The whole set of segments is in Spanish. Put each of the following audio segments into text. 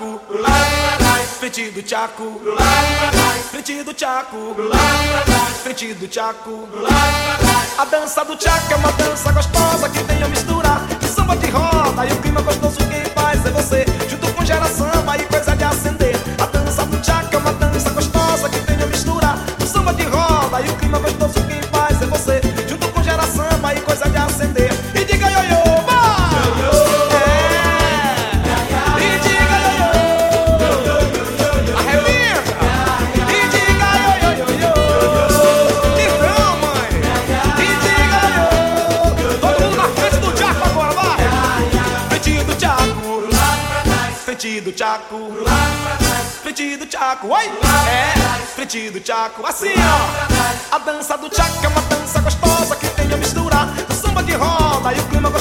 tchaco, frente do tchaco, frente do tchaco, frente do tchaco. A dança do tchaco é uma dança gostosa que tem a misturar. De samba de roda e o clima gostoso quem faz é você, junto com geração e coisa de acender. A dança do tchaco é uma dança gostosa que tem a misturar. De samba de roda e o clima gostoso quem faz é você, Tchaco. Oi. É. Frente do Tchaco. Assim, ó. A dança do Tchaco é uma dança gostosa que tem a misturar do samba de roda e o clima gostoso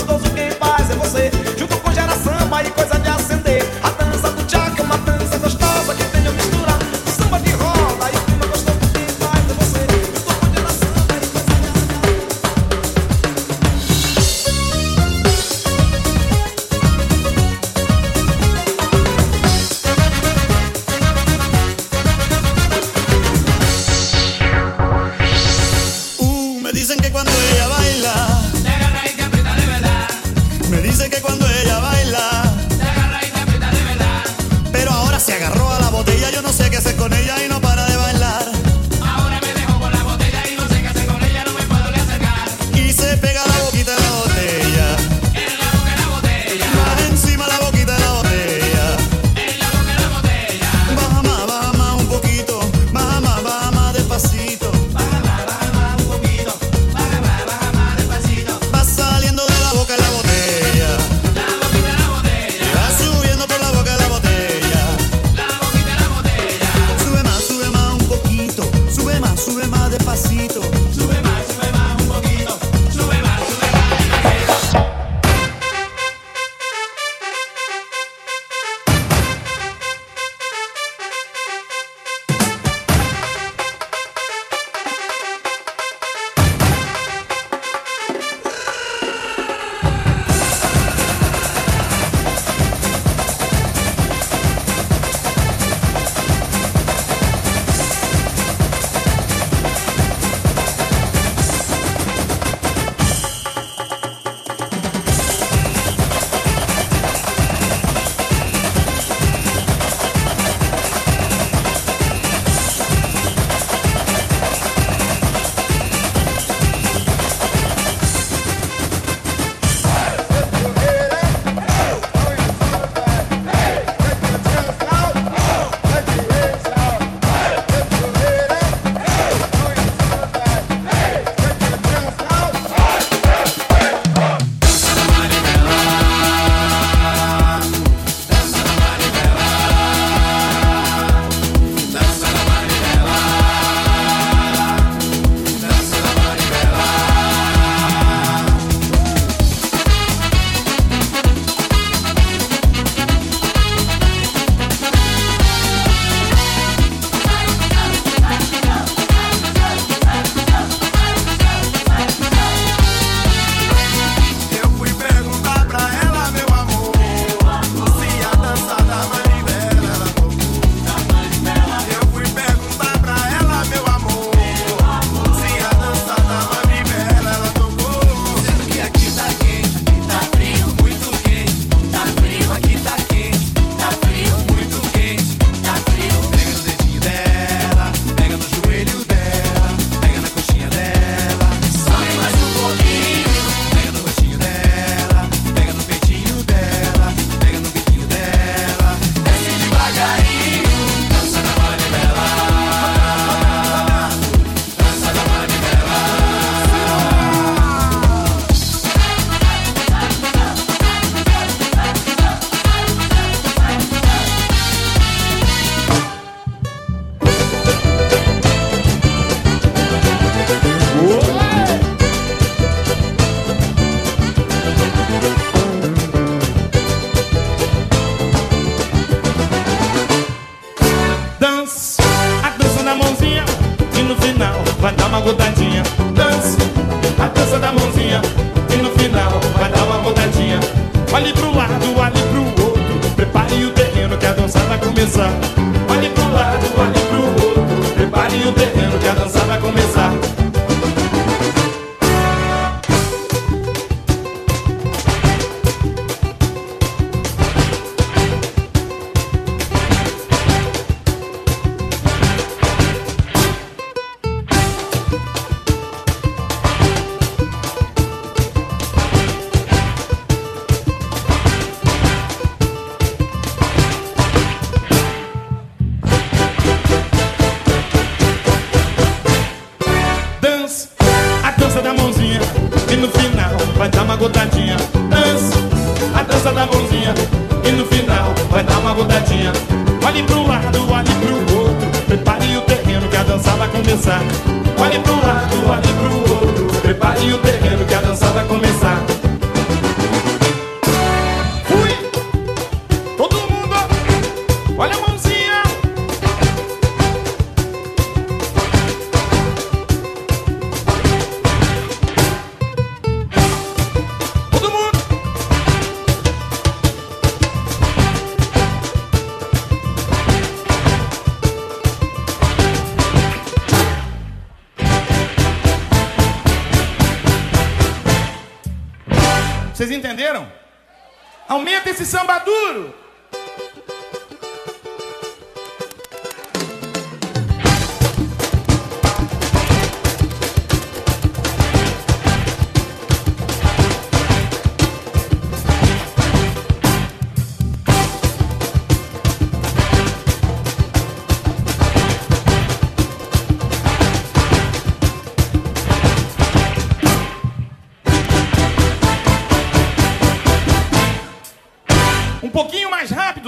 Aumenta esse samba duro.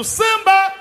do samba.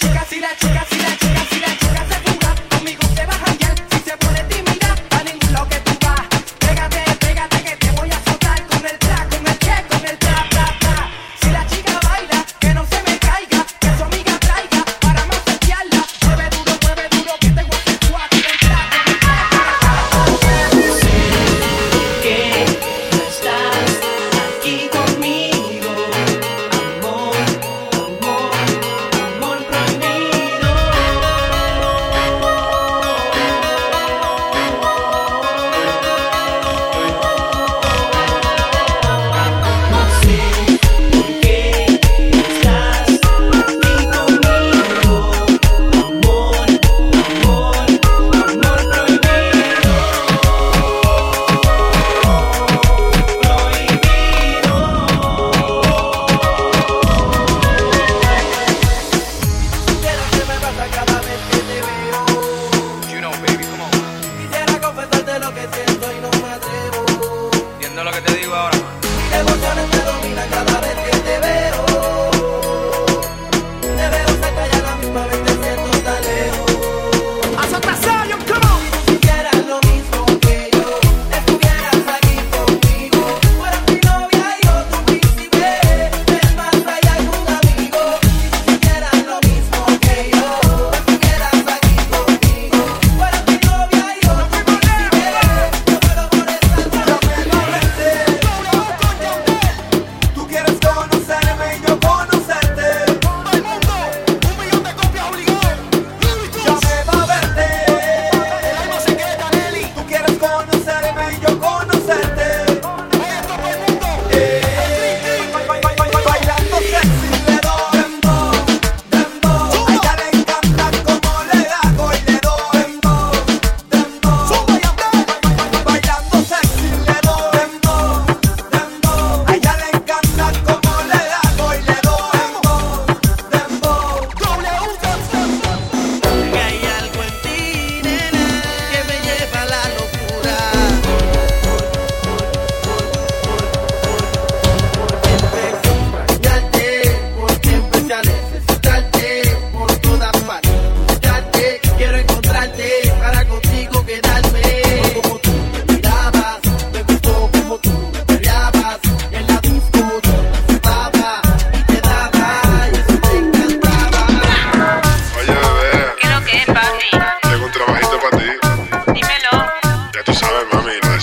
chora,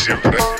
siempre.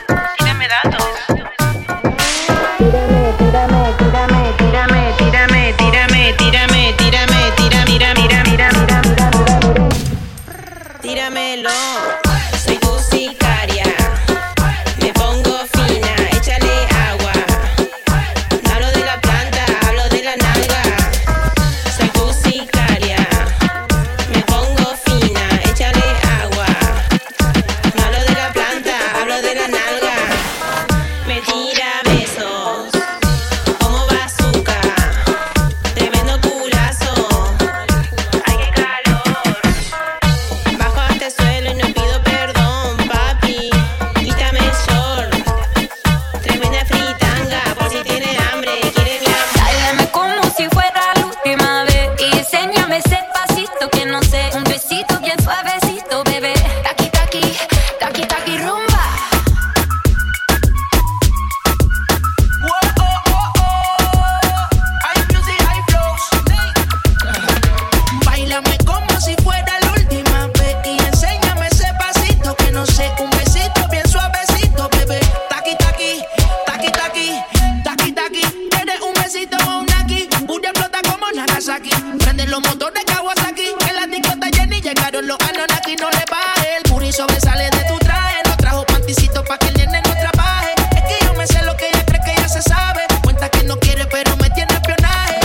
Prende los motores Kawasaki, en la disco está llena y llegaron los Anunnaki. No le baje, el puri sobresale de tu traje. No trajo panticito pa' que el nene no trabaje. Es que yo me sé lo que ella cree que ya se sabe. Cuenta que no quiere, pero me tiene espionaje.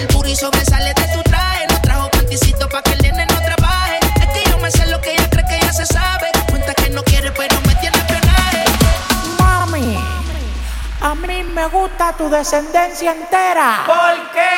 El puri sobresale de tu traje. No trajo panticito pa' que el nene no trabaje. Es que yo me sé lo que ella cree que ya se sabe. Cuenta que no quiere, pero me tiene espionaje. Mami, a mí me gusta tu descendencia entera. ¿Por qué?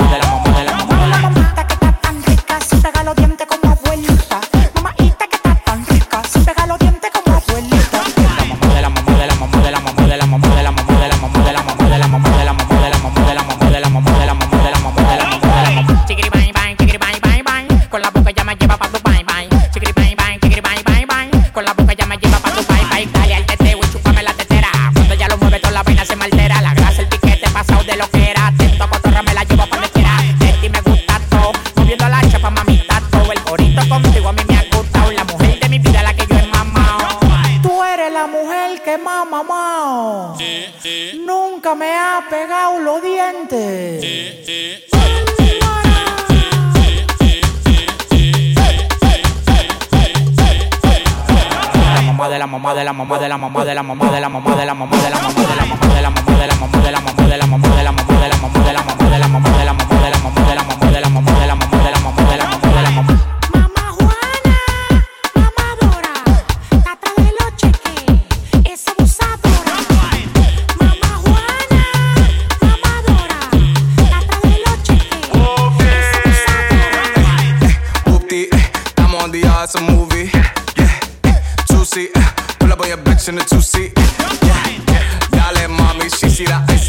de la mamá de la mamá de la mamá de la mamá de la mamá de la mamá de la mamá de la mamá de la mamá de la mamá de la mamá de la mamá de la mamá de la mamá de la mamá de la mamá de la mamá de la mamá de la mamá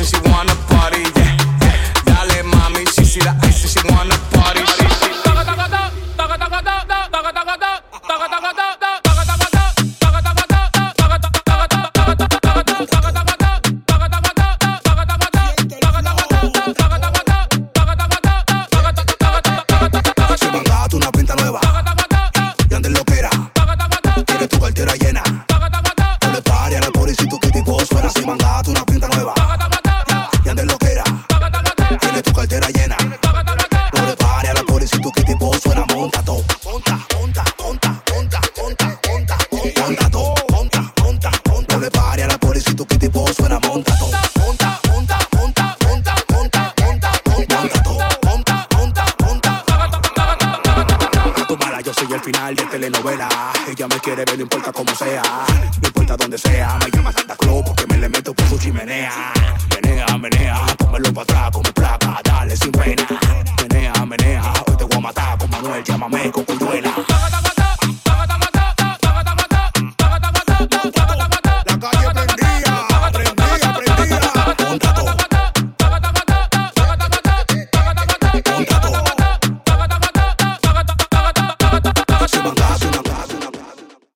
She wanna pobrecito que suena. Monta todo. Monta, monta, monta, monta, monta, monta, monta. Monta, monta, monta. yo soy el final de telenovela. Ella me quiere ver, no importa cómo sea. No importa donde sea.